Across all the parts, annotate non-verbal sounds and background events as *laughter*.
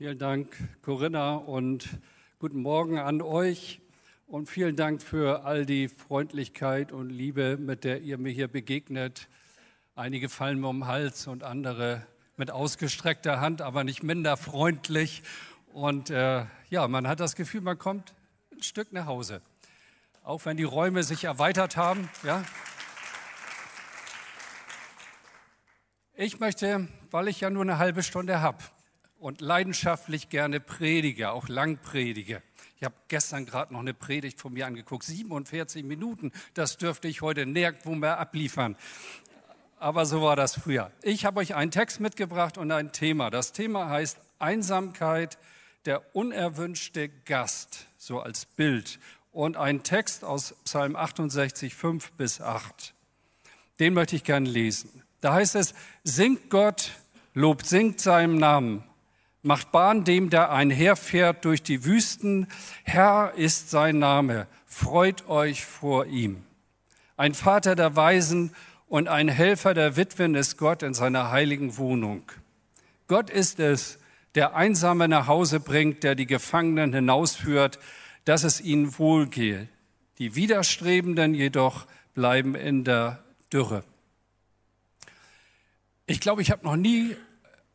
Vielen Dank, Corinna, und guten Morgen an euch. Und vielen Dank für all die Freundlichkeit und Liebe, mit der ihr mir hier begegnet. Einige fallen mir um den Hals und andere mit ausgestreckter Hand, aber nicht minder freundlich. Und äh, ja, man hat das Gefühl, man kommt ein Stück nach Hause. Auch wenn die Räume sich erweitert haben. Ja. Ich möchte, weil ich ja nur eine halbe Stunde habe, und leidenschaftlich gerne predige, auch lang predige. Ich habe gestern gerade noch eine Predigt von mir angeguckt, 47 Minuten, das dürfte ich heute nirgendwo mehr abliefern. Aber so war das früher. Ich habe euch einen Text mitgebracht und ein Thema. Das Thema heißt Einsamkeit, der unerwünschte Gast, so als Bild. Und ein Text aus Psalm 68, 5 bis 8. Den möchte ich gerne lesen. Da heißt es, singt Gott, lobt, singt seinem Namen macht Bahn dem, der einherfährt durch die Wüsten. Herr ist sein Name, freut euch vor ihm. Ein Vater der Weisen und ein Helfer der Witwen ist Gott in seiner heiligen Wohnung. Gott ist es, der Einsame nach Hause bringt, der die Gefangenen hinausführt, dass es ihnen wohlgehe. Die Widerstrebenden jedoch bleiben in der Dürre. Ich glaube, ich habe noch nie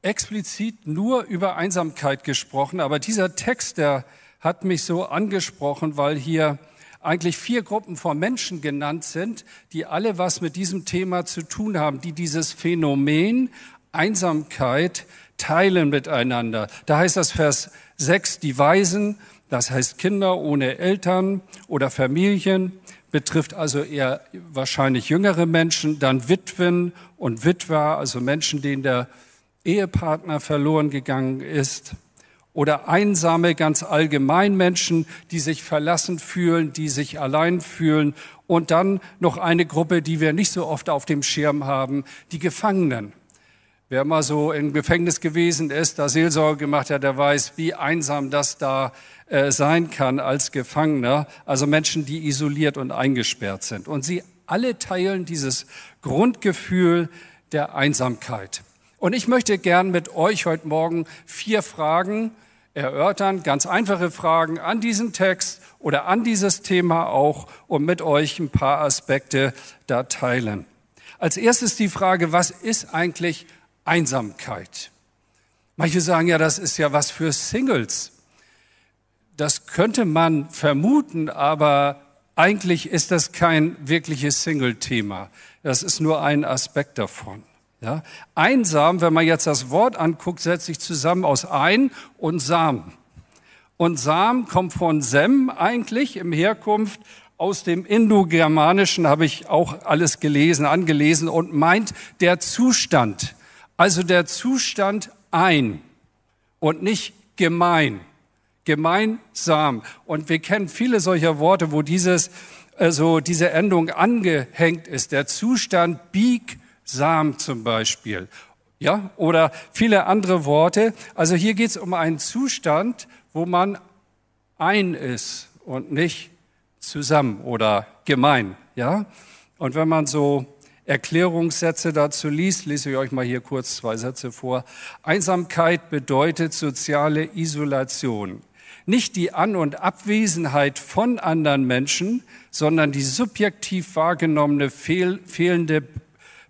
explizit nur über Einsamkeit gesprochen, aber dieser Text, der hat mich so angesprochen, weil hier eigentlich vier Gruppen von Menschen genannt sind, die alle was mit diesem Thema zu tun haben, die dieses Phänomen Einsamkeit teilen miteinander. Da heißt das Vers 6, die Weisen, das heißt Kinder ohne Eltern oder Familien, betrifft also eher wahrscheinlich jüngere Menschen, dann Witwen und Witwer, also Menschen, denen der Ehepartner verloren gegangen ist oder einsame, ganz allgemein Menschen, die sich verlassen fühlen, die sich allein fühlen und dann noch eine Gruppe, die wir nicht so oft auf dem Schirm haben, die Gefangenen. Wer mal so im Gefängnis gewesen ist, da Seelsorge gemacht hat, der weiß, wie einsam das da äh, sein kann als Gefangener. Also Menschen, die isoliert und eingesperrt sind. Und sie alle teilen dieses Grundgefühl der Einsamkeit. Und ich möchte gern mit euch heute Morgen vier Fragen erörtern, ganz einfache Fragen an diesen Text oder an dieses Thema auch und mit euch ein paar Aspekte da teilen. Als erstes die Frage, was ist eigentlich Einsamkeit? Manche sagen ja, das ist ja was für Singles. Das könnte man vermuten, aber eigentlich ist das kein wirkliches Single-Thema. Das ist nur ein Aspekt davon. Ja? Einsam, wenn man jetzt das Wort anguckt, setzt sich zusammen aus ein und Samen. Und Sam kommt von Sem eigentlich im Herkunft aus dem Indogermanischen habe ich auch alles gelesen, angelesen und meint der Zustand. Also der Zustand ein und nicht gemein. Gemeinsam. Und wir kennen viele solcher Worte, wo dieses, also diese Endung angehängt ist. Der Zustand bieg Sam zum Beispiel. Ja, oder viele andere Worte. Also hier geht es um einen Zustand, wo man ein ist und nicht zusammen oder gemein. Ja, und wenn man so Erklärungssätze dazu liest, lese ich euch mal hier kurz zwei Sätze vor. Einsamkeit bedeutet soziale Isolation. Nicht die An- und Abwesenheit von anderen Menschen, sondern die subjektiv wahrgenommene fehl, fehlende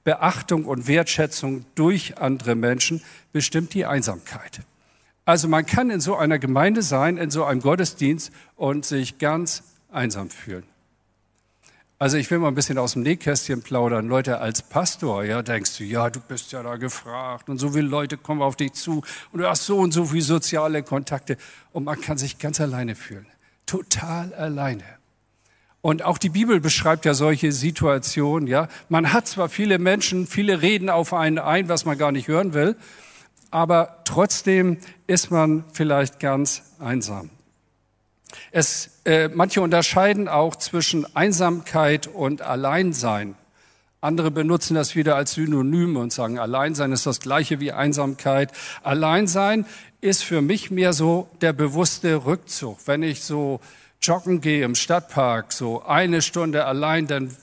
Beachtung und Wertschätzung durch andere Menschen bestimmt die Einsamkeit. Also man kann in so einer Gemeinde sein, in so einem Gottesdienst und sich ganz einsam fühlen. Also ich will mal ein bisschen aus dem Nähkästchen plaudern. Leute, als Pastor, ja, denkst du, ja, du bist ja da gefragt und so viele Leute kommen auf dich zu und du hast so und so viele soziale Kontakte und man kann sich ganz alleine fühlen. Total alleine. Und auch die Bibel beschreibt ja solche Situationen, ja. Man hat zwar viele Menschen, viele reden auf einen ein, was man gar nicht hören will, aber trotzdem ist man vielleicht ganz einsam. Es, äh, manche unterscheiden auch zwischen Einsamkeit und Alleinsein. Andere benutzen das wieder als Synonym und sagen, Alleinsein ist das gleiche wie Einsamkeit. Alleinsein ist für mich mehr so der bewusste Rückzug. Wenn ich so joggen gehe im Stadtpark, so eine Stunde allein, dann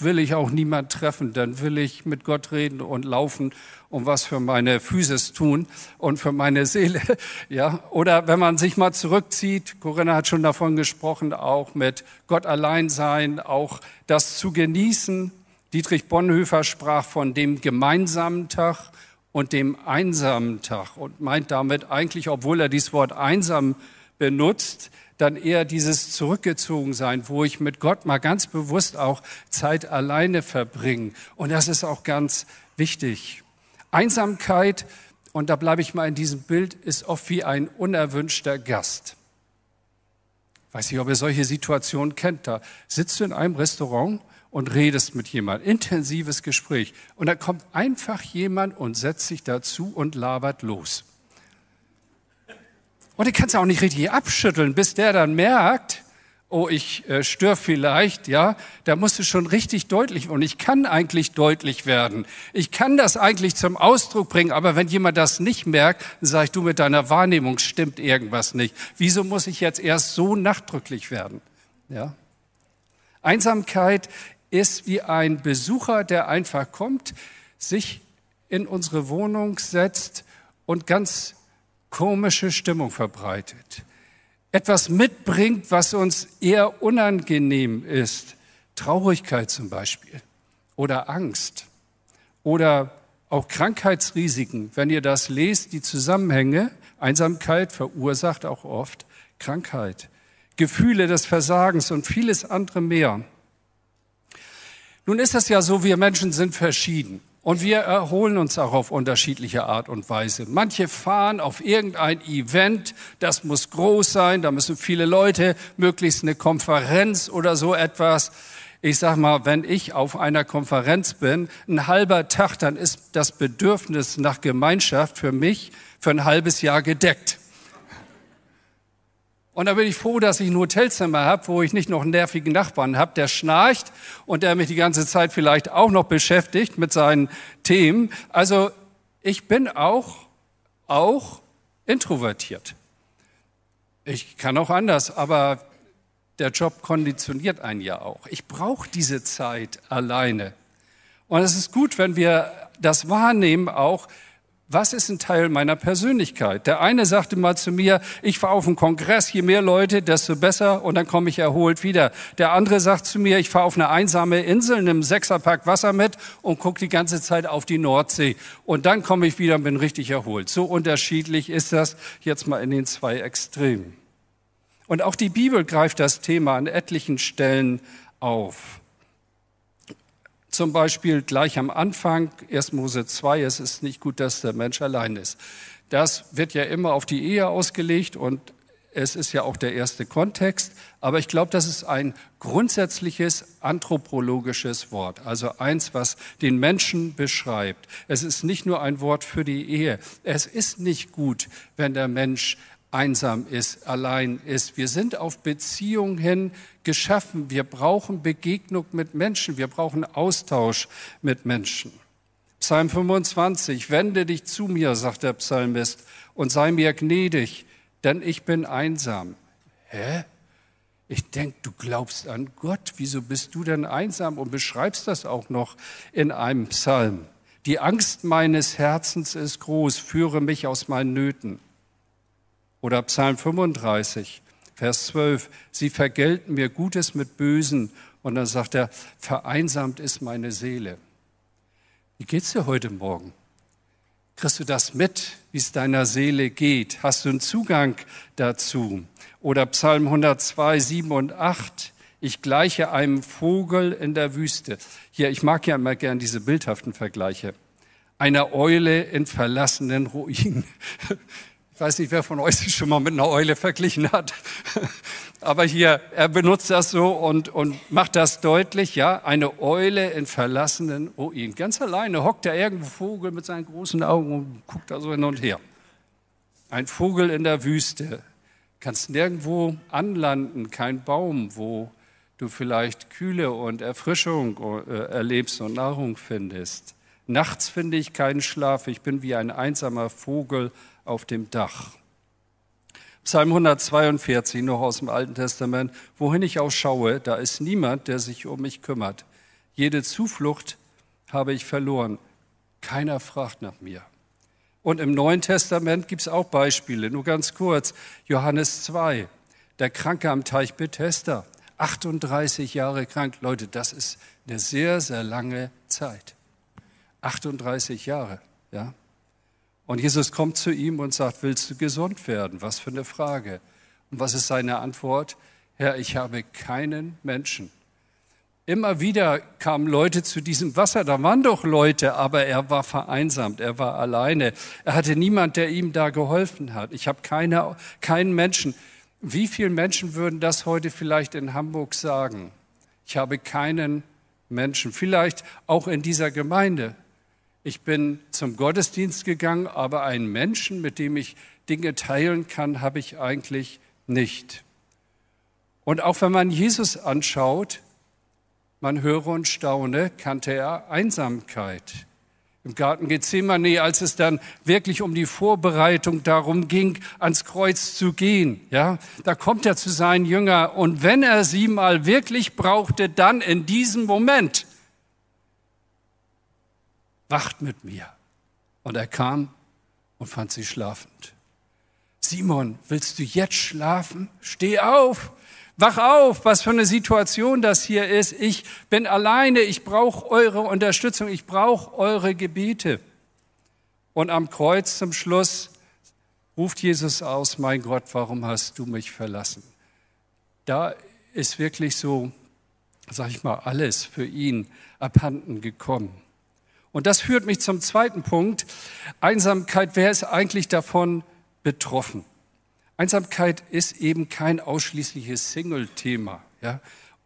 will ich auch niemand treffen, dann will ich mit Gott reden und laufen und was für meine Physis tun und für meine Seele, *laughs* ja. Oder wenn man sich mal zurückzieht, Corinna hat schon davon gesprochen, auch mit Gott allein sein, auch das zu genießen. Dietrich Bonhoeffer sprach von dem gemeinsamen Tag und dem einsamen Tag und meint damit eigentlich, obwohl er dieses Wort einsam benutzt, dann eher dieses Zurückgezogensein, wo ich mit Gott mal ganz bewusst auch Zeit alleine verbringe. Und das ist auch ganz wichtig. Einsamkeit, und da bleibe ich mal in diesem Bild, ist oft wie ein unerwünschter Gast. Weiß nicht, ob ihr solche Situationen kennt. Da sitzt du in einem Restaurant und redest mit jemandem, intensives Gespräch. Und da kommt einfach jemand und setzt sich dazu und labert los. Und den kannst du auch nicht richtig abschütteln, bis der dann merkt, oh, ich äh, störe vielleicht, ja, da musst du schon richtig deutlich und ich kann eigentlich deutlich werden. Ich kann das eigentlich zum Ausdruck bringen, aber wenn jemand das nicht merkt, dann sage ich, du mit deiner Wahrnehmung stimmt irgendwas nicht. Wieso muss ich jetzt erst so nachdrücklich werden? Ja? Einsamkeit ist wie ein Besucher, der einfach kommt, sich in unsere Wohnung setzt und ganz komische Stimmung verbreitet. Etwas mitbringt, was uns eher unangenehm ist. Traurigkeit zum Beispiel oder Angst oder auch Krankheitsrisiken. Wenn ihr das lest, die Zusammenhänge, Einsamkeit verursacht auch oft Krankheit, Gefühle des Versagens und vieles andere mehr. Nun ist es ja so, wir Menschen sind verschieden. Und wir erholen uns auch auf unterschiedliche Art und Weise. Manche fahren auf irgendein Event, das muss groß sein, da müssen viele Leute, möglichst eine Konferenz oder so etwas. Ich sag mal, wenn ich auf einer Konferenz bin, ein halber Tag, dann ist das Bedürfnis nach Gemeinschaft für mich für ein halbes Jahr gedeckt. Und da bin ich froh, dass ich ein Hotelzimmer habe, wo ich nicht noch einen nervigen Nachbarn habe, der schnarcht und der mich die ganze Zeit vielleicht auch noch beschäftigt mit seinen Themen. Also ich bin auch, auch introvertiert. Ich kann auch anders, aber der Job konditioniert einen ja auch. Ich brauche diese Zeit alleine. Und es ist gut, wenn wir das wahrnehmen auch, was ist ein Teil meiner Persönlichkeit? Der eine sagte mal zu mir, ich fahre auf einen Kongress, je mehr Leute, desto besser und dann komme ich erholt wieder. Der andere sagt zu mir, ich fahre auf eine einsame Insel, nehme Sechserpack Wasser mit und gucke die ganze Zeit auf die Nordsee. Und dann komme ich wieder und bin richtig erholt. So unterschiedlich ist das jetzt mal in den zwei Extremen. Und auch die Bibel greift das Thema an etlichen Stellen auf. Zum Beispiel gleich am Anfang, 1. Mose 2, es ist nicht gut, dass der Mensch allein ist. Das wird ja immer auf die Ehe ausgelegt und es ist ja auch der erste Kontext, aber ich glaube, das ist ein grundsätzliches anthropologisches Wort, also eins, was den Menschen beschreibt. Es ist nicht nur ein Wort für die Ehe. Es ist nicht gut, wenn der Mensch einsam ist, allein ist. Wir sind auf Beziehung hin geschaffen. Wir brauchen Begegnung mit Menschen. Wir brauchen Austausch mit Menschen. Psalm 25, wende dich zu mir, sagt der Psalmist, und sei mir gnädig, denn ich bin einsam. Hä? Ich denke, du glaubst an Gott. Wieso bist du denn einsam und beschreibst das auch noch in einem Psalm? Die Angst meines Herzens ist groß, führe mich aus meinen Nöten. Oder Psalm 35, Vers 12, sie vergelten mir Gutes mit Bösen. Und dann sagt er, vereinsamt ist meine Seele. Wie geht's dir heute Morgen? Kriegst du das mit, wie es deiner Seele geht? Hast du einen Zugang dazu? Oder Psalm 102, 7 und 8. Ich gleiche einem Vogel in der Wüste. Hier, ich mag ja immer gern diese bildhaften Vergleiche. Einer Eule in verlassenen Ruinen. *laughs* Ich weiß nicht, wer von euch sich schon mal mit einer Eule verglichen hat. *laughs* Aber hier, er benutzt das so und, und macht das deutlich, ja. Eine Eule in verlassenen Ruinen. Ganz alleine hockt er irgendwo Vogel mit seinen großen Augen und guckt da so hin und her. Ein Vogel in der Wüste. Kannst nirgendwo anlanden, kein Baum, wo du vielleicht Kühle und Erfrischung äh, erlebst und Nahrung findest. Nachts finde ich keinen Schlaf, ich bin wie ein einsamer Vogel auf dem Dach. Psalm 142 noch aus dem Alten Testament. Wohin ich auch schaue, da ist niemand, der sich um mich kümmert. Jede Zuflucht habe ich verloren. Keiner fragt nach mir. Und im Neuen Testament gibt es auch Beispiele, nur ganz kurz. Johannes 2, der Kranke am Teich Bethesda, 38 Jahre krank. Leute, das ist eine sehr, sehr lange Zeit. 38 Jahre, ja. Und Jesus kommt zu ihm und sagt, willst du gesund werden? Was für eine Frage. Und was ist seine Antwort? Herr, ich habe keinen Menschen. Immer wieder kamen Leute zu diesem Wasser, da waren doch Leute, aber er war vereinsamt, er war alleine. Er hatte niemand, der ihm da geholfen hat. Ich habe keine, keinen Menschen. Wie viele Menschen würden das heute vielleicht in Hamburg sagen? Ich habe keinen Menschen, vielleicht auch in dieser Gemeinde. Ich bin zum Gottesdienst gegangen, aber einen Menschen, mit dem ich Dinge teilen kann, habe ich eigentlich nicht. Und auch wenn man Jesus anschaut, man höre und staune, kannte er Einsamkeit. Im Garten Gethsemane, als es dann wirklich um die Vorbereitung darum ging, ans Kreuz zu gehen, ja, da kommt er zu seinen Jüngern und wenn er sie mal wirklich brauchte, dann in diesem Moment wacht mit mir. Und er kam und fand sie schlafend. Simon, willst du jetzt schlafen? Steh auf, wach auf, was für eine Situation das hier ist. Ich bin alleine, ich brauche eure Unterstützung, ich brauche eure Gebete. Und am Kreuz zum Schluss ruft Jesus aus, mein Gott, warum hast du mich verlassen? Da ist wirklich so, sag ich mal, alles für ihn abhanden gekommen. Und das führt mich zum zweiten Punkt. Einsamkeit, wer ist eigentlich davon betroffen? Einsamkeit ist eben kein ausschließliches Single-Thema. Ja?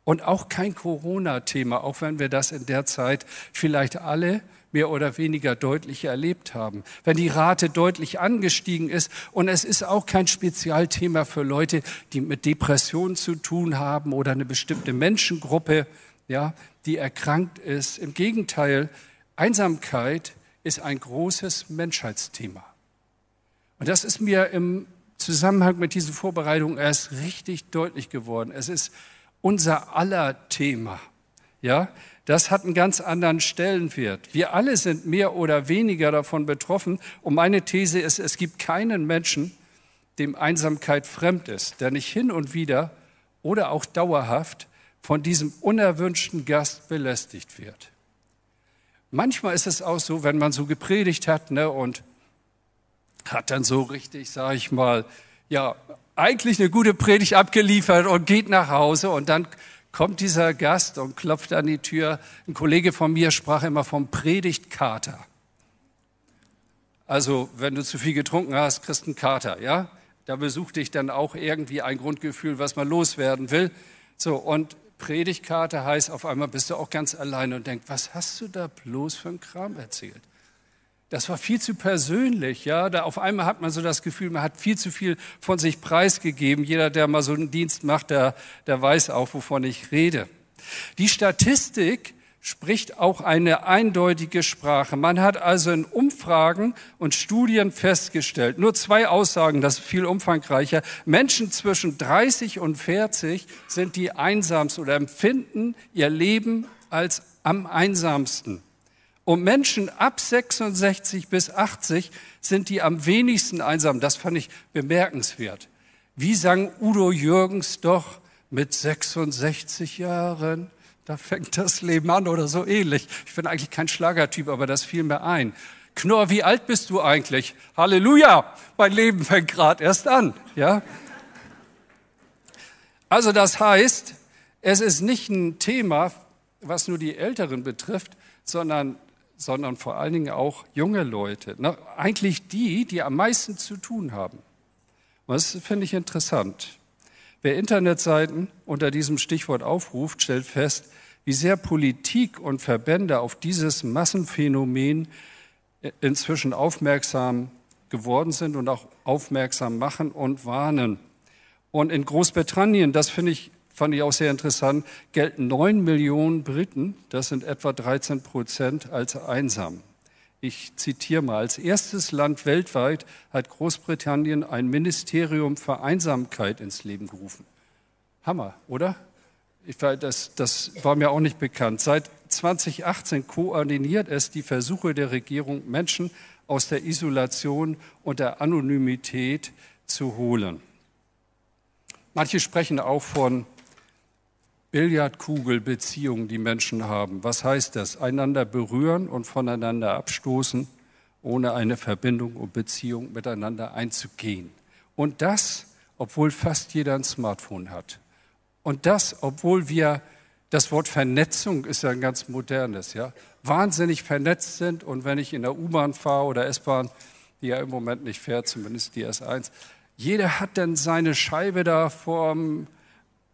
Und auch kein Corona-Thema, auch wenn wir das in der Zeit vielleicht alle mehr oder weniger deutlich erlebt haben. Wenn die Rate deutlich angestiegen ist und es ist auch kein Spezialthema für Leute, die mit Depressionen zu tun haben oder eine bestimmte Menschengruppe, ja, die erkrankt ist. Im Gegenteil, Einsamkeit ist ein großes Menschheitsthema. Und das ist mir im Zusammenhang mit diesen Vorbereitungen erst richtig deutlich geworden. Es ist unser aller Thema. Ja, das hat einen ganz anderen Stellenwert. Wir alle sind mehr oder weniger davon betroffen. Und meine These ist, es gibt keinen Menschen, dem Einsamkeit fremd ist, der nicht hin und wieder oder auch dauerhaft von diesem unerwünschten Gast belästigt wird. Manchmal ist es auch so, wenn man so gepredigt hat ne, und hat dann so richtig, sage ich mal, ja, eigentlich eine gute Predigt abgeliefert und geht nach Hause und dann kommt dieser Gast und klopft an die Tür. Ein Kollege von mir sprach immer vom Predigtkater. Also, wenn du zu viel getrunken hast, kriegst einen Kater, ja? Da besucht dich dann auch irgendwie ein Grundgefühl, was man loswerden will. So, und Predigtkarte heißt, auf einmal bist du auch ganz alleine und denkst, was hast du da bloß für einen Kram erzählt? Das war viel zu persönlich, ja. Da auf einmal hat man so das Gefühl, man hat viel zu viel von sich preisgegeben. Jeder, der mal so einen Dienst macht, der, der weiß auch, wovon ich rede. Die Statistik spricht auch eine eindeutige Sprache. Man hat also in Umfragen und Studien festgestellt, nur zwei Aussagen, das ist viel umfangreicher, Menschen zwischen 30 und 40 sind die einsamsten oder empfinden ihr Leben als am einsamsten. Und Menschen ab 66 bis 80 sind die am wenigsten einsam. Das fand ich bemerkenswert. Wie sang Udo Jürgens doch mit 66 Jahren? Da fängt das Leben an oder so ähnlich. Ich bin eigentlich kein Schlagertyp, aber das fiel mir ein. Knorr, wie alt bist du eigentlich? Halleluja, mein Leben fängt gerade erst an, ja? Also das heißt, es ist nicht ein Thema, was nur die Älteren betrifft, sondern, sondern vor allen Dingen auch junge Leute. Ne? Eigentlich die, die am meisten zu tun haben. Und das finde ich interessant. Wer Internetseiten unter diesem Stichwort aufruft, stellt fest, wie sehr Politik und Verbände auf dieses Massenphänomen inzwischen aufmerksam geworden sind und auch aufmerksam machen und warnen. Und in Großbritannien, das finde ich, fand ich auch sehr interessant, gelten neun Millionen Briten, das sind etwa 13 Prozent, als einsam. Ich zitiere mal, als erstes Land weltweit hat Großbritannien ein Ministerium für Einsamkeit ins Leben gerufen. Hammer, oder? Ich, das, das war mir auch nicht bekannt. Seit 2018 koordiniert es die Versuche der Regierung, Menschen aus der Isolation und der Anonymität zu holen. Manche sprechen auch von Billardkugelbeziehungen, die Menschen haben. Was heißt das? Einander berühren und voneinander abstoßen, ohne eine Verbindung und Beziehung miteinander einzugehen. Und das, obwohl fast jeder ein Smartphone hat. Und das, obwohl wir, das Wort Vernetzung ist ja ein ganz modernes, ja, wahnsinnig vernetzt sind. Und wenn ich in der U-Bahn fahre oder S-Bahn, die ja im Moment nicht fährt, zumindest die S1, jeder hat dann seine Scheibe da vorm,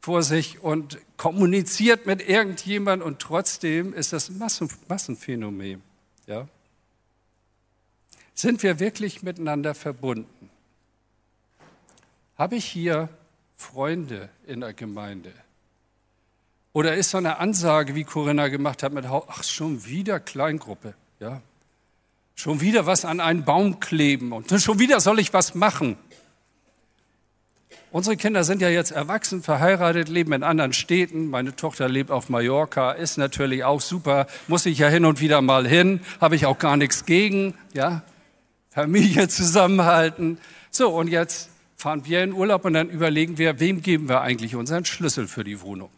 vor sich und kommuniziert mit irgendjemand und trotzdem ist das ein Massen, Massenphänomen. Ja? Sind wir wirklich miteinander verbunden? Habe ich hier Freunde in der Gemeinde? Oder ist so eine Ansage, wie Corinna gemacht hat, mit, ach, schon wieder Kleingruppe, ja? Schon wieder was an einen Baum kleben und *laughs* schon wieder soll ich was machen. Unsere Kinder sind ja jetzt erwachsen, verheiratet, leben in anderen Städten. Meine Tochter lebt auf Mallorca, ist natürlich auch super, muss ich ja hin und wieder mal hin, habe ich auch gar nichts gegen, ja? Familie *laughs* zusammenhalten. So, und jetzt fahren wir in Urlaub und dann überlegen wir, wem geben wir eigentlich unseren Schlüssel für die Wohnung?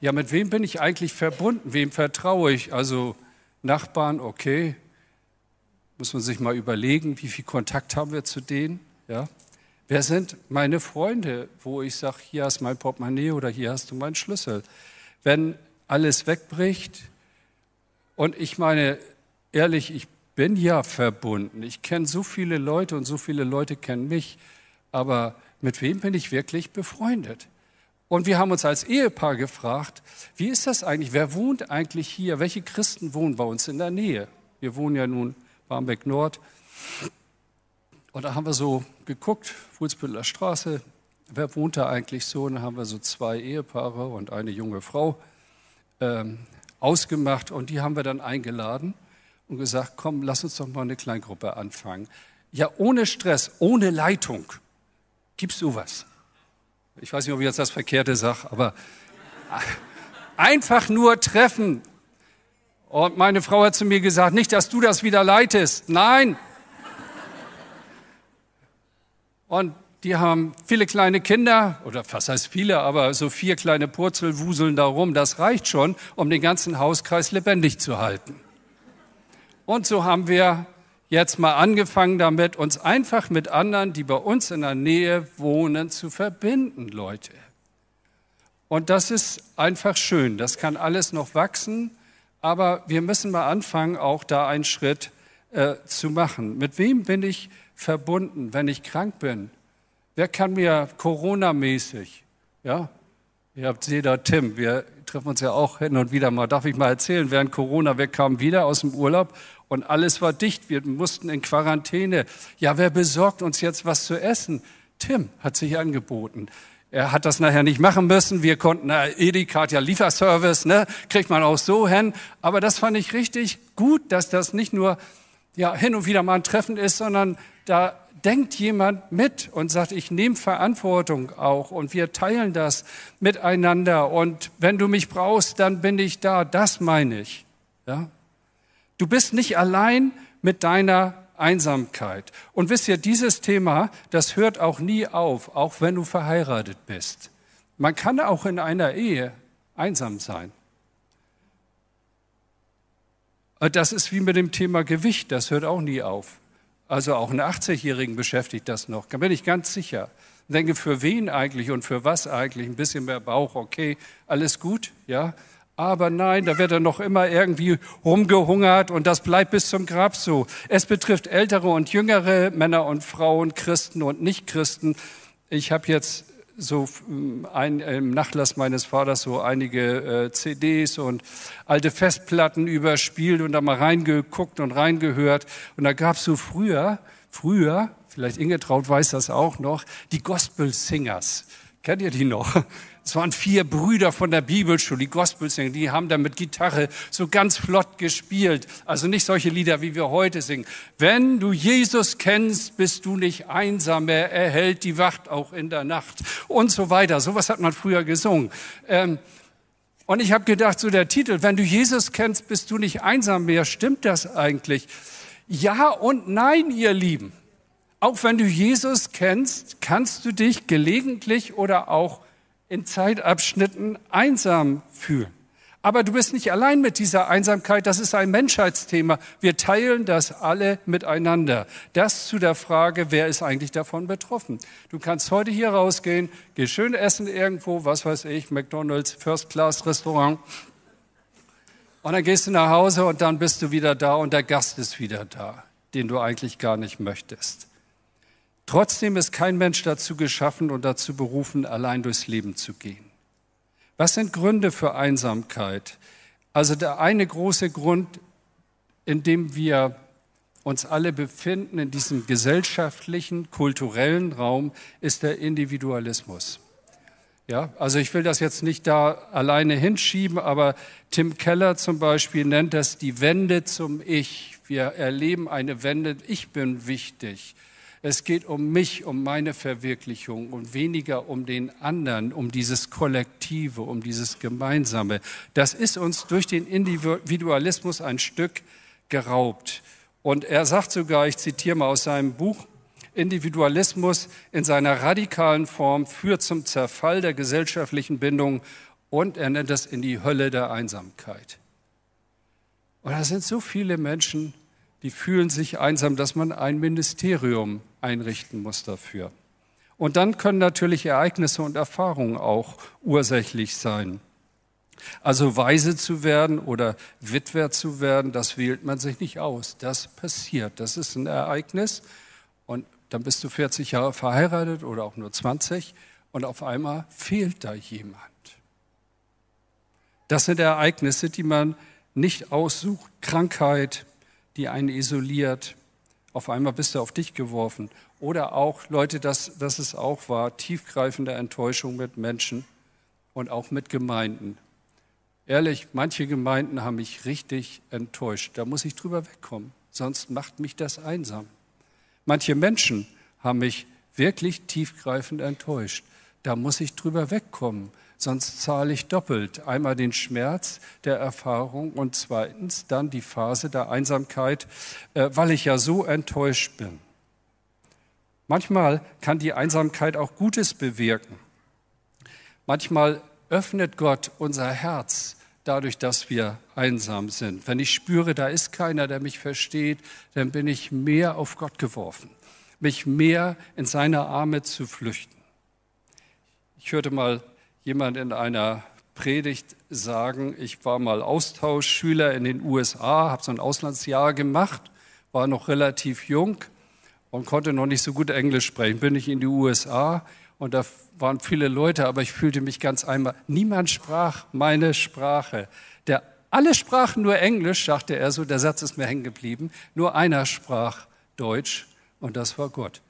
Ja, mit wem bin ich eigentlich verbunden? Wem vertraue ich? Also Nachbarn, okay. Muss man sich mal überlegen, wie viel Kontakt haben wir zu denen? Ja. Wer sind meine Freunde, wo ich sage, hier hast mein Portemonnaie oder hier hast du meinen Schlüssel? Wenn alles wegbricht und ich meine, ehrlich, ich bin ja verbunden. Ich kenne so viele Leute und so viele Leute kennen mich. Aber mit wem bin ich wirklich befreundet? Und wir haben uns als Ehepaar gefragt, wie ist das eigentlich? Wer wohnt eigentlich hier? Welche Christen wohnen bei uns in der Nähe? Wir wohnen ja nun Barmbek Nord. Und da haben wir so geguckt, Fuhlsbütteler Straße, wer wohnt da eigentlich so? Und dann haben wir so zwei Ehepaare und eine junge Frau ähm, ausgemacht und die haben wir dann eingeladen und gesagt, komm, lass uns doch mal eine Kleingruppe anfangen. Ja, ohne Stress, ohne Leitung. Gibst du was? Ich weiß nicht, ob ich jetzt das Verkehrte sage, aber *laughs* einfach nur treffen. Und meine Frau hat zu mir gesagt, nicht, dass du das wieder leitest. Nein. Und die haben viele kleine Kinder, oder was heißt viele, aber so vier kleine Purzel wuseln da rum. Das reicht schon, um den ganzen Hauskreis lebendig zu halten. Und so haben wir jetzt mal angefangen damit, uns einfach mit anderen, die bei uns in der Nähe wohnen, zu verbinden, Leute. Und das ist einfach schön. Das kann alles noch wachsen, aber wir müssen mal anfangen, auch da einen Schritt äh, zu machen. Mit wem bin ich verbunden, wenn ich krank bin? Wer kann mir Corona-mäßig, ja, Ihr habt da Tim, wir treffen uns ja auch hin und wieder mal. Darf ich mal erzählen, während Corona, wir kamen wieder aus dem Urlaub und alles war dicht. Wir mussten in Quarantäne. Ja, wer besorgt uns jetzt was zu essen? Tim hat sich angeboten. Er hat das nachher nicht machen müssen. Wir konnten, na, Edeka ja Lieferservice, ne? Kriegt man auch so hin. Aber das fand ich richtig gut, dass das nicht nur, ja, hin und wieder mal ein Treffen ist, sondern da denkt jemand mit und sagt, ich nehme Verantwortung auch und wir teilen das miteinander und wenn du mich brauchst, dann bin ich da. Das meine ich. Ja? Du bist nicht allein mit deiner Einsamkeit. Und wisst ihr, dieses Thema, das hört auch nie auf, auch wenn du verheiratet bist. Man kann auch in einer Ehe einsam sein. Das ist wie mit dem Thema Gewicht, das hört auch nie auf. Also auch einen 80-Jährigen beschäftigt das noch, da bin ich ganz sicher. Ich denke, für wen eigentlich und für was eigentlich? Ein bisschen mehr Bauch, okay, alles gut, ja. Aber nein, da wird er noch immer irgendwie rumgehungert und das bleibt bis zum Grab so. Es betrifft ältere und jüngere Männer und Frauen, Christen und Nichtchristen. Ich habe jetzt so ähm, ein, im Nachlass meines Vaters so einige äh, CDs und alte Festplatten überspielt und da mal reingeguckt und reingehört. Und da gab es so früher, früher, vielleicht Inge Traut weiß das auch noch, die Gospel Singers. Kennt ihr die noch? Es waren vier Brüder von der Bibelschule, die Gospelsänger, die haben da mit Gitarre so ganz flott gespielt. Also nicht solche Lieder, wie wir heute singen. Wenn du Jesus kennst, bist du nicht einsam, er erhält die Wacht auch in der Nacht und so weiter. Sowas hat man früher gesungen. Ähm, und ich habe gedacht, so der Titel, wenn du Jesus kennst, bist du nicht einsam mehr. Stimmt das eigentlich? Ja und nein, ihr Lieben. Auch wenn du Jesus kennst, kannst du dich gelegentlich oder auch in Zeitabschnitten einsam fühlen. Aber du bist nicht allein mit dieser Einsamkeit, das ist ein Menschheitsthema. Wir teilen das alle miteinander. Das zu der Frage, wer ist eigentlich davon betroffen? Du kannst heute hier rausgehen, geh schön essen irgendwo, was weiß ich, McDonald's, First Class Restaurant. Und dann gehst du nach Hause und dann bist du wieder da und der Gast ist wieder da, den du eigentlich gar nicht möchtest. Trotzdem ist kein Mensch dazu geschaffen und dazu berufen, allein durchs Leben zu gehen. Was sind Gründe für Einsamkeit? Also der eine große Grund, in dem wir uns alle befinden, in diesem gesellschaftlichen, kulturellen Raum, ist der Individualismus. Ja, also ich will das jetzt nicht da alleine hinschieben, aber Tim Keller zum Beispiel nennt das die Wende zum Ich. Wir erleben eine Wende, ich bin wichtig. Es geht um mich, um meine Verwirklichung und weniger um den anderen, um dieses Kollektive, um dieses Gemeinsame. Das ist uns durch den Individualismus ein Stück geraubt. Und er sagt sogar, ich zitiere mal aus seinem Buch, Individualismus in seiner radikalen Form führt zum Zerfall der gesellschaftlichen Bindung und er nennt das in die Hölle der Einsamkeit. Und da sind so viele Menschen, die fühlen sich einsam, dass man ein Ministerium einrichten muss dafür. Und dann können natürlich Ereignisse und Erfahrungen auch ursächlich sein. Also weise zu werden oder Witwer zu werden, das wählt man sich nicht aus. Das passiert. Das ist ein Ereignis. Und dann bist du 40 Jahre verheiratet oder auch nur 20 und auf einmal fehlt da jemand. Das sind Ereignisse, die man nicht aussucht. Krankheit, die einen isoliert. Auf einmal bist du auf dich geworfen. Oder auch, Leute, dass, dass es auch war, tiefgreifende Enttäuschung mit Menschen und auch mit Gemeinden. Ehrlich, manche Gemeinden haben mich richtig enttäuscht. Da muss ich drüber wegkommen, sonst macht mich das einsam. Manche Menschen haben mich wirklich tiefgreifend enttäuscht. Da muss ich drüber wegkommen, sonst zahle ich doppelt. Einmal den Schmerz der Erfahrung und zweitens dann die Phase der Einsamkeit, äh, weil ich ja so enttäuscht bin. Manchmal kann die Einsamkeit auch Gutes bewirken. Manchmal öffnet Gott unser Herz dadurch, dass wir einsam sind. Wenn ich spüre, da ist keiner, der mich versteht, dann bin ich mehr auf Gott geworfen, mich mehr in seine Arme zu flüchten. Ich hörte mal jemand in einer Predigt sagen, ich war mal Austauschschüler in den USA, habe so ein Auslandsjahr gemacht, war noch relativ jung und konnte noch nicht so gut Englisch sprechen. Bin ich in die USA und da waren viele Leute, aber ich fühlte mich ganz einmal. Niemand sprach meine Sprache. Der, alle sprachen nur Englisch, sagte er so, der Satz ist mir hängen geblieben. Nur einer sprach Deutsch und das war Gott.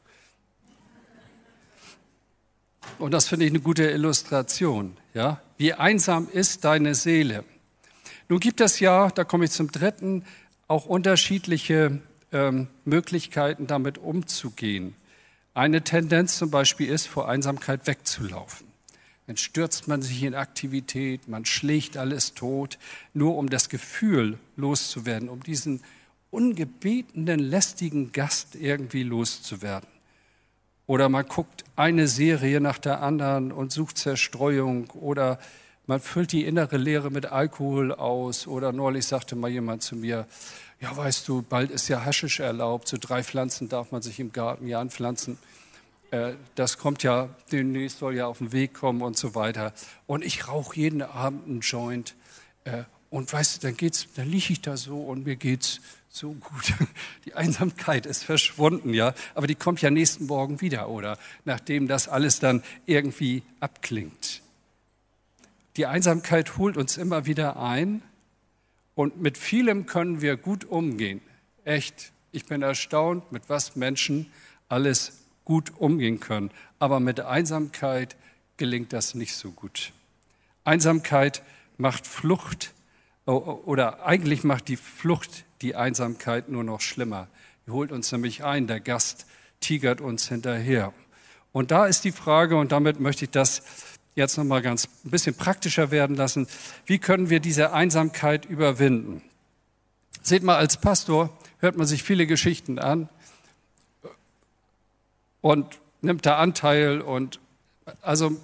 Und das finde ich eine gute Illustration. Ja? Wie einsam ist deine Seele? Nun gibt es ja, da komme ich zum dritten, auch unterschiedliche ähm, Möglichkeiten, damit umzugehen. Eine Tendenz zum Beispiel ist, vor Einsamkeit wegzulaufen. Dann stürzt man sich in Aktivität, man schlägt alles tot, nur um das Gefühl loszuwerden, um diesen ungebetenen, lästigen Gast irgendwie loszuwerden. Oder man guckt eine Serie nach der anderen und sucht Zerstreuung. Oder man füllt die innere Leere mit Alkohol aus. Oder neulich sagte mal jemand zu mir, ja weißt du, bald ist ja Haschisch erlaubt. So drei Pflanzen darf man sich im Garten ja anpflanzen. Äh, das kommt ja, demnächst soll ja auf den Weg kommen und so weiter. Und ich rauche jeden Abend einen Joint. Äh, und weißt du, dann dann liege ich da so und mir geht's so gut. *laughs* Die Einsamkeit ist verschwunden, ja, aber die kommt ja nächsten Morgen wieder, oder? Nachdem das alles dann irgendwie abklingt. Die Einsamkeit holt uns immer wieder ein und mit vielem können wir gut umgehen. Echt, ich bin erstaunt, mit was Menschen alles gut umgehen können. Aber mit Einsamkeit gelingt das nicht so gut. Einsamkeit macht Flucht oder eigentlich macht die Flucht die Einsamkeit nur noch schlimmer. Die holt uns nämlich ein, der Gast tigert uns hinterher. Und da ist die Frage, und damit möchte ich das jetzt nochmal ganz ein bisschen praktischer werden lassen, wie können wir diese Einsamkeit überwinden? Seht mal, als Pastor hört man sich viele Geschichten an und nimmt da Anteil und also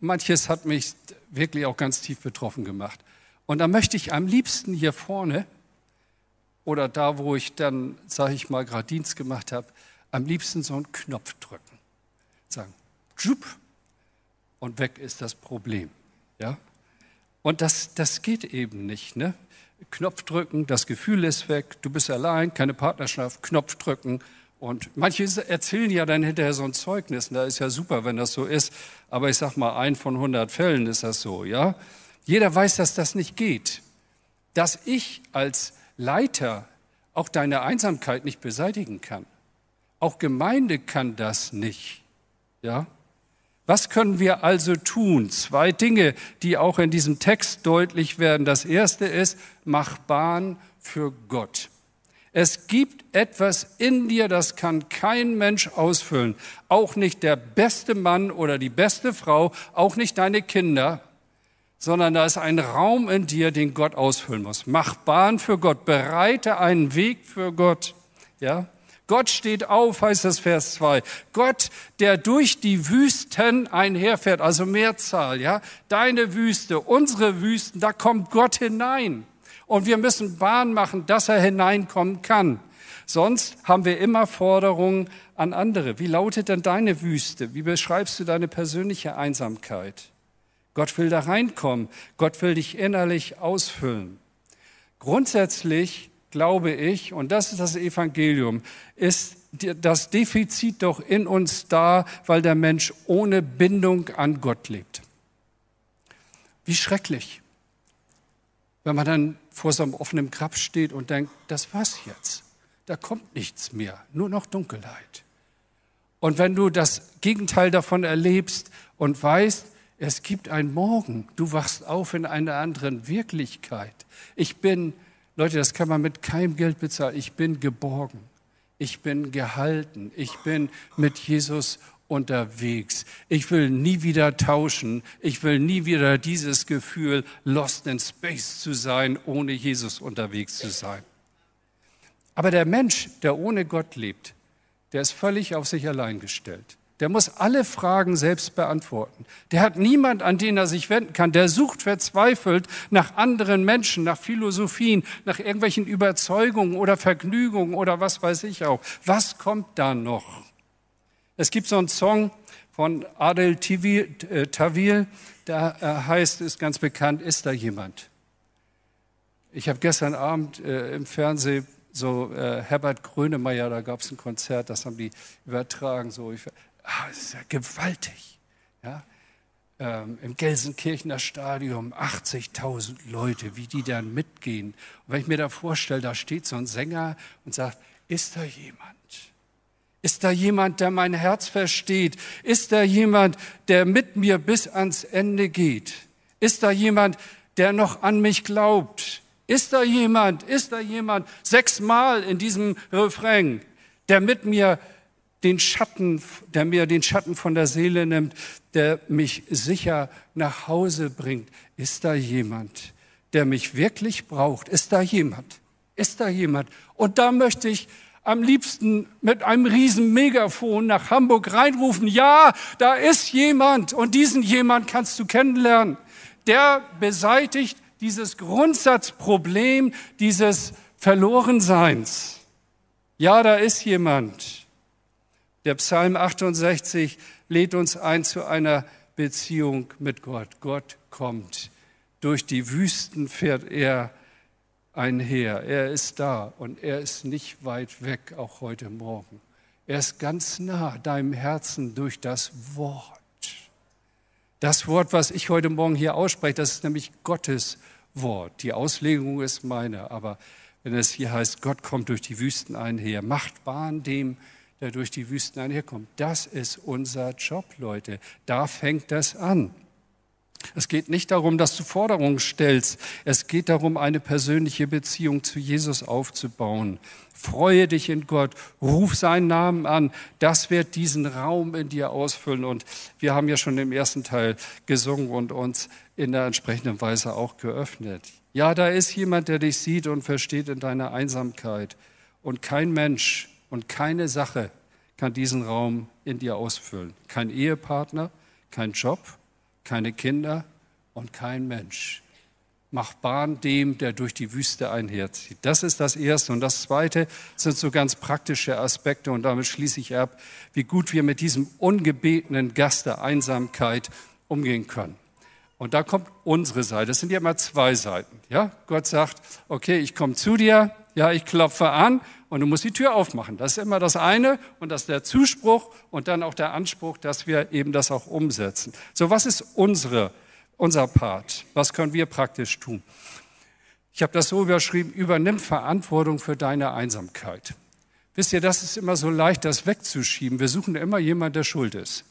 manches hat mich wirklich auch ganz tief betroffen gemacht. Und da möchte ich am liebsten hier vorne oder da, wo ich dann, sage ich mal, gerade Dienst gemacht habe, am liebsten so einen Knopf drücken. Sagen, tschup, und weg ist das Problem. Ja? Und das, das geht eben nicht. Ne? Knopf drücken, das Gefühl ist weg, du bist allein, keine Partnerschaft, Knopf drücken. Und manche erzählen ja dann hinterher so ein Zeugnis, und da ist ja super, wenn das so ist. Aber ich sag mal, ein von 100 Fällen ist das so, ja? Jeder weiß, dass das nicht geht. Dass ich als Leiter auch deine Einsamkeit nicht beseitigen kann. Auch Gemeinde kann das nicht, ja? Was können wir also tun? Zwei Dinge, die auch in diesem Text deutlich werden. Das erste ist, mach Bahn für Gott. Es gibt etwas in dir, das kann kein Mensch ausfüllen. Auch nicht der beste Mann oder die beste Frau, auch nicht deine Kinder, sondern da ist ein Raum in dir, den Gott ausfüllen muss. Mach Bahn für Gott, bereite einen Weg für Gott. Ja? Gott steht auf, heißt das Vers 2. Gott, der durch die Wüsten einherfährt, also Mehrzahl, ja. Deine Wüste, unsere Wüsten, da kommt Gott hinein. Und wir müssen Bahn machen, dass er hineinkommen kann. Sonst haben wir immer Forderungen an andere. Wie lautet denn deine Wüste? Wie beschreibst du deine persönliche Einsamkeit? Gott will da reinkommen. Gott will dich innerlich ausfüllen. Grundsätzlich glaube ich, und das ist das Evangelium, ist das Defizit doch in uns da, weil der Mensch ohne Bindung an Gott lebt. Wie schrecklich, wenn man dann vor so einem offenen Grab steht und denkt, das war's jetzt. Da kommt nichts mehr, nur noch Dunkelheit. Und wenn du das Gegenteil davon erlebst und weißt, es gibt einen Morgen, du wachst auf in einer anderen Wirklichkeit. Ich bin Leute, das kann man mit keinem Geld bezahlen. Ich bin geborgen. Ich bin gehalten. Ich bin mit Jesus unterwegs. Ich will nie wieder tauschen. Ich will nie wieder dieses Gefühl, lost in space zu sein, ohne Jesus unterwegs zu sein. Aber der Mensch, der ohne Gott lebt, der ist völlig auf sich allein gestellt. Der muss alle Fragen selbst beantworten. Der hat niemand, an den er sich wenden kann. Der sucht verzweifelt nach anderen Menschen, nach Philosophien, nach irgendwelchen Überzeugungen oder Vergnügungen oder was weiß ich auch. Was kommt da noch? Es gibt so einen Song von Adel äh, Tawil, der äh, heißt, ist ganz bekannt, ist da jemand? Ich habe gestern Abend äh, im Fernsehen so äh, Herbert Grönemeyer, da gab es ein Konzert, das haben die übertragen. So, ich, ah, das ist ja gewaltig. Ja? Ähm, Im Gelsenkirchener Stadion 80.000 Leute, wie die dann mitgehen. Und wenn ich mir da vorstelle, da steht so ein Sänger und sagt, ist da jemand? Ist da jemand, der mein Herz versteht? Ist da jemand, der mit mir bis ans Ende geht? Ist da jemand, der noch an mich glaubt? Ist da jemand, ist da jemand, sechsmal in diesem Refrain, der mit mir den Schatten, der mir den Schatten von der Seele nimmt, der mich sicher nach Hause bringt. Ist da jemand, der mich wirklich braucht? Ist da jemand? Ist da jemand? Und da möchte ich am liebsten mit einem riesen Megafon nach Hamburg reinrufen. Ja, da ist jemand und diesen jemand kannst du kennenlernen. Der beseitigt dieses Grundsatzproblem dieses Verlorenseins. Ja, da ist jemand. Der Psalm 68 lädt uns ein zu einer Beziehung mit Gott. Gott kommt. Durch die Wüsten fährt er einher. Er ist da und er ist nicht weit weg, auch heute Morgen. Er ist ganz nah deinem Herzen durch das Wort. Das Wort, was ich heute Morgen hier ausspreche, das ist nämlich Gottes Wort. Die Auslegung ist meine, aber wenn es hier heißt, Gott kommt durch die Wüsten einher, macht Bahn dem, der durch die Wüsten einherkommt. Das ist unser Job, Leute. Da fängt das an. Es geht nicht darum, dass du Forderungen stellst. Es geht darum, eine persönliche Beziehung zu Jesus aufzubauen. Freue dich in Gott, ruf seinen Namen an. Das wird diesen Raum in dir ausfüllen. Und wir haben ja schon im ersten Teil gesungen und uns in der entsprechenden Weise auch geöffnet. Ja, da ist jemand, der dich sieht und versteht in deiner Einsamkeit. Und kein Mensch und keine Sache kann diesen Raum in dir ausfüllen. Kein Ehepartner, kein Job, keine Kinder und kein Mensch. Mach Bahn dem, der durch die Wüste einherzieht. Das ist das Erste. Und das Zweite sind so ganz praktische Aspekte. Und damit schließe ich ab, wie gut wir mit diesem ungebetenen Gast der Einsamkeit umgehen können. Und da kommt unsere Seite. Es sind ja immer zwei Seiten. Ja, Gott sagt, okay, ich komme zu dir. Ja, ich klopfe an und du musst die Tür aufmachen. Das ist immer das eine und das ist der Zuspruch und dann auch der Anspruch, dass wir eben das auch umsetzen. So, was ist unsere, unser Part? Was können wir praktisch tun? Ich habe das so überschrieben, übernimm Verantwortung für deine Einsamkeit. Wisst ihr, das ist immer so leicht, das wegzuschieben. Wir suchen immer jemanden, der schuld ist.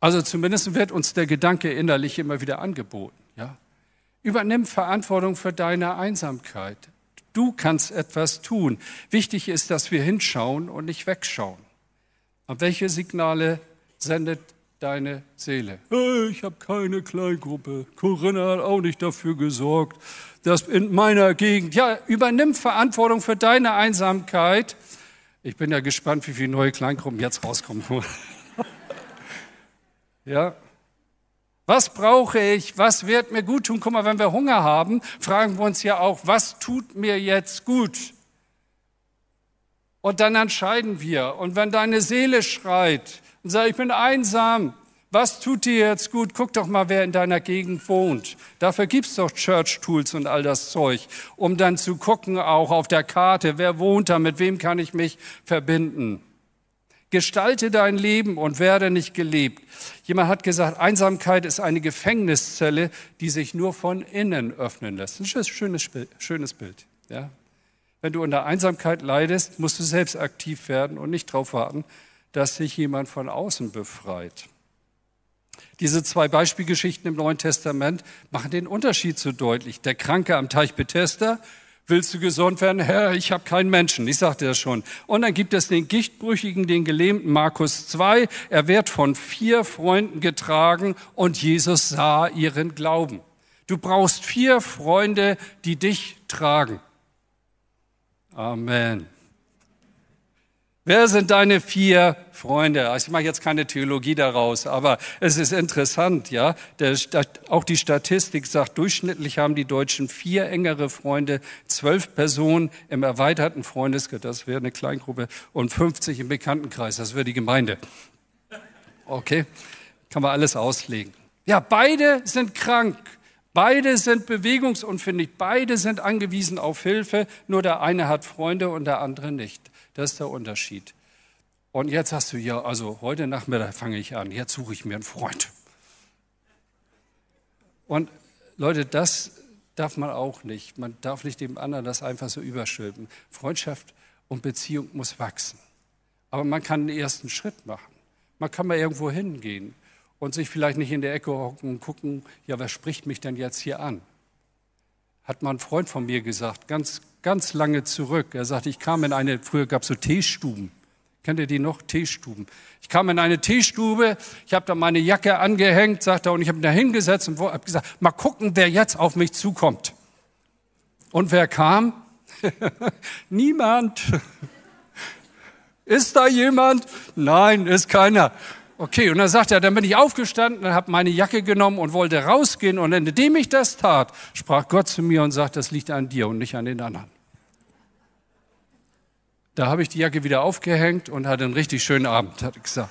Also zumindest wird uns der Gedanke innerlich immer wieder angeboten. Ja? Übernimm Verantwortung für deine Einsamkeit. Du kannst etwas tun. Wichtig ist, dass wir hinschauen und nicht wegschauen. Und welche Signale sendet deine Seele? Ich habe keine Kleingruppe. Corinna hat auch nicht dafür gesorgt, dass in meiner Gegend. Ja, übernimm Verantwortung für deine Einsamkeit. Ich bin ja gespannt, wie viele neue Kleingruppen jetzt rauskommen. *laughs* ja, was brauche ich? Was wird mir gut tun? Guck mal, wenn wir Hunger haben, fragen wir uns ja auch, was tut mir jetzt gut? Und dann entscheiden wir. Und wenn deine Seele schreit und sagt, ich bin einsam, was tut dir jetzt gut? Guck doch mal, wer in deiner Gegend wohnt. Dafür gibt's doch Church Tools und all das Zeug, um dann zu gucken, auch auf der Karte, wer wohnt da, mit wem kann ich mich verbinden. Gestalte dein Leben und werde nicht gelebt. Jemand hat gesagt, Einsamkeit ist eine Gefängniszelle, die sich nur von innen öffnen lässt. Das ist ein schönes, schönes Bild. Ja? Wenn du unter Einsamkeit leidest, musst du selbst aktiv werden und nicht darauf warten, dass sich jemand von außen befreit. Diese zwei Beispielgeschichten im Neuen Testament machen den Unterschied so deutlich. Der Kranke am Teich Bethesda Willst du gesund werden? Herr, ich habe keinen Menschen. Ich sagte das schon. Und dann gibt es den Gichtbrüchigen, den Gelähmten, Markus 2. Er wird von vier Freunden getragen und Jesus sah ihren Glauben. Du brauchst vier Freunde, die dich tragen. Amen. Wer sind deine vier Freunde? Ich mache jetzt keine Theologie daraus, aber es ist interessant, ja. Der, auch die Statistik sagt, durchschnittlich haben die Deutschen vier engere Freunde, zwölf Personen im erweiterten Freundeskreis, das wäre eine Kleingruppe, und 50 im Bekanntenkreis, das wäre die Gemeinde. Okay, kann man alles auslegen. Ja, beide sind krank. Beide sind bewegungsunfähig, beide sind angewiesen auf Hilfe, nur der eine hat Freunde und der andere nicht. Das ist der Unterschied. Und jetzt hast du ja, also heute Nachmittag fange ich an, jetzt suche ich mir einen Freund. Und Leute, das darf man auch nicht. Man darf nicht dem anderen das einfach so überschütten. Freundschaft und Beziehung muss wachsen. Aber man kann einen ersten Schritt machen. Man kann mal irgendwo hingehen und sich vielleicht nicht in der Ecke hocken und gucken, ja, wer spricht mich denn jetzt hier an? Hat mal ein Freund von mir gesagt, ganz ganz lange zurück. Er sagte, ich kam in eine, früher gab es so Teestuben. Kennt ihr die noch? Teestuben. Ich kam in eine Teestube, ich habe da meine Jacke angehängt, sagt er, und ich habe da hingesetzt und habe gesagt, mal gucken, wer jetzt auf mich zukommt. Und wer kam? *laughs* Niemand. ist da jemand? Nein, ist keiner. Okay, und dann sagt er, dann bin ich aufgestanden, habe meine Jacke genommen und wollte rausgehen. Und indem ich das tat, sprach Gott zu mir und sagte, das liegt an dir und nicht an den anderen. Da habe ich die Jacke wieder aufgehängt und hatte einen richtig schönen Abend, hat er gesagt.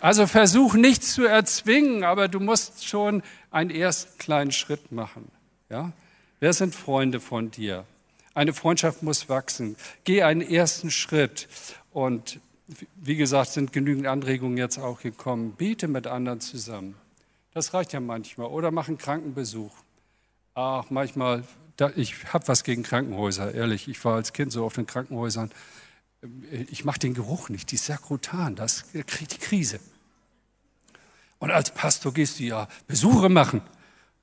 Also versuch nichts zu erzwingen, aber du musst schon einen ersten kleinen Schritt machen. Ja? Wer sind Freunde von dir? Eine Freundschaft muss wachsen. Geh einen ersten Schritt und wie gesagt, sind genügend Anregungen jetzt auch gekommen. Bete mit anderen zusammen. Das reicht ja manchmal. Oder mach einen Krankenbesuch. Ach, manchmal, ich habe was gegen Krankenhäuser, ehrlich. Ich war als Kind so oft in Krankenhäusern. ich mache den Geruch nicht, die Sakrotan, das kriegt die Krise. Und als Pastor gehst du ja Besuche machen.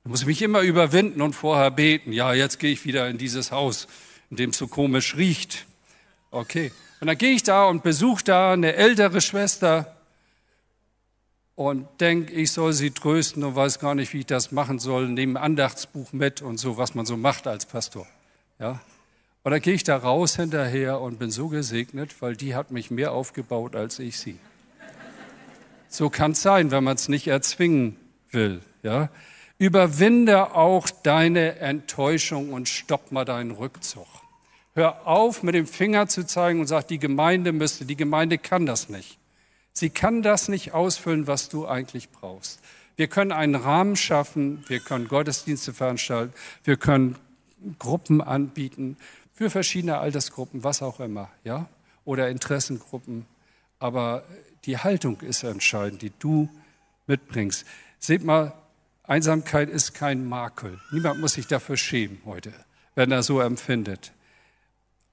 Du musst mich immer überwinden und vorher beten. Ja, jetzt gehe ich wieder in dieses Haus, in dem es so komisch riecht. Okay. Und dann gehe ich da und besuche da eine ältere Schwester und denke, ich soll sie trösten und weiß gar nicht, wie ich das machen soll. Nehme ein Andachtsbuch mit und so, was man so macht als Pastor. Ja. Und dann gehe ich da raus hinterher und bin so gesegnet, weil die hat mich mehr aufgebaut als ich sie. So kann es sein, wenn man es nicht erzwingen will. Ja? Überwinde auch deine Enttäuschung und stopp mal deinen Rückzug. Hör auf, mit dem Finger zu zeigen und sag, die Gemeinde müsste, die Gemeinde kann das nicht. Sie kann das nicht ausfüllen, was du eigentlich brauchst. Wir können einen Rahmen schaffen, wir können Gottesdienste veranstalten, wir können Gruppen anbieten für verschiedene Altersgruppen, was auch immer, ja, oder Interessengruppen. Aber die Haltung ist entscheidend, die du mitbringst. Seht mal, Einsamkeit ist kein Makel. Niemand muss sich dafür schämen heute, wenn er so empfindet.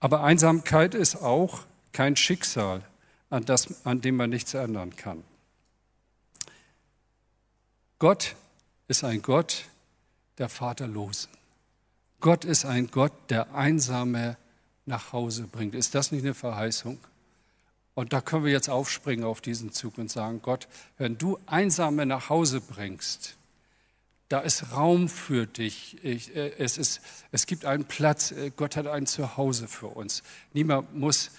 Aber Einsamkeit ist auch kein Schicksal, an, das, an dem man nichts ändern kann. Gott ist ein Gott der Vaterlosen. Gott ist ein Gott, der Einsame nach Hause bringt. Ist das nicht eine Verheißung? Und da können wir jetzt aufspringen auf diesen Zug und sagen, Gott, wenn du Einsame nach Hause bringst, da ist Raum für dich. Ich, äh, es, ist, es gibt einen Platz. Äh, Gott hat ein Zuhause für uns. Niemand muss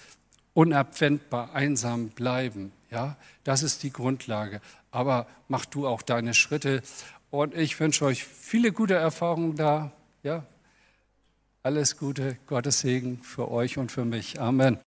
unabwendbar einsam bleiben. Ja, das ist die Grundlage. Aber mach du auch deine Schritte. Und ich wünsche euch viele gute Erfahrungen da. Ja, alles Gute, Gottes Segen für euch und für mich. Amen.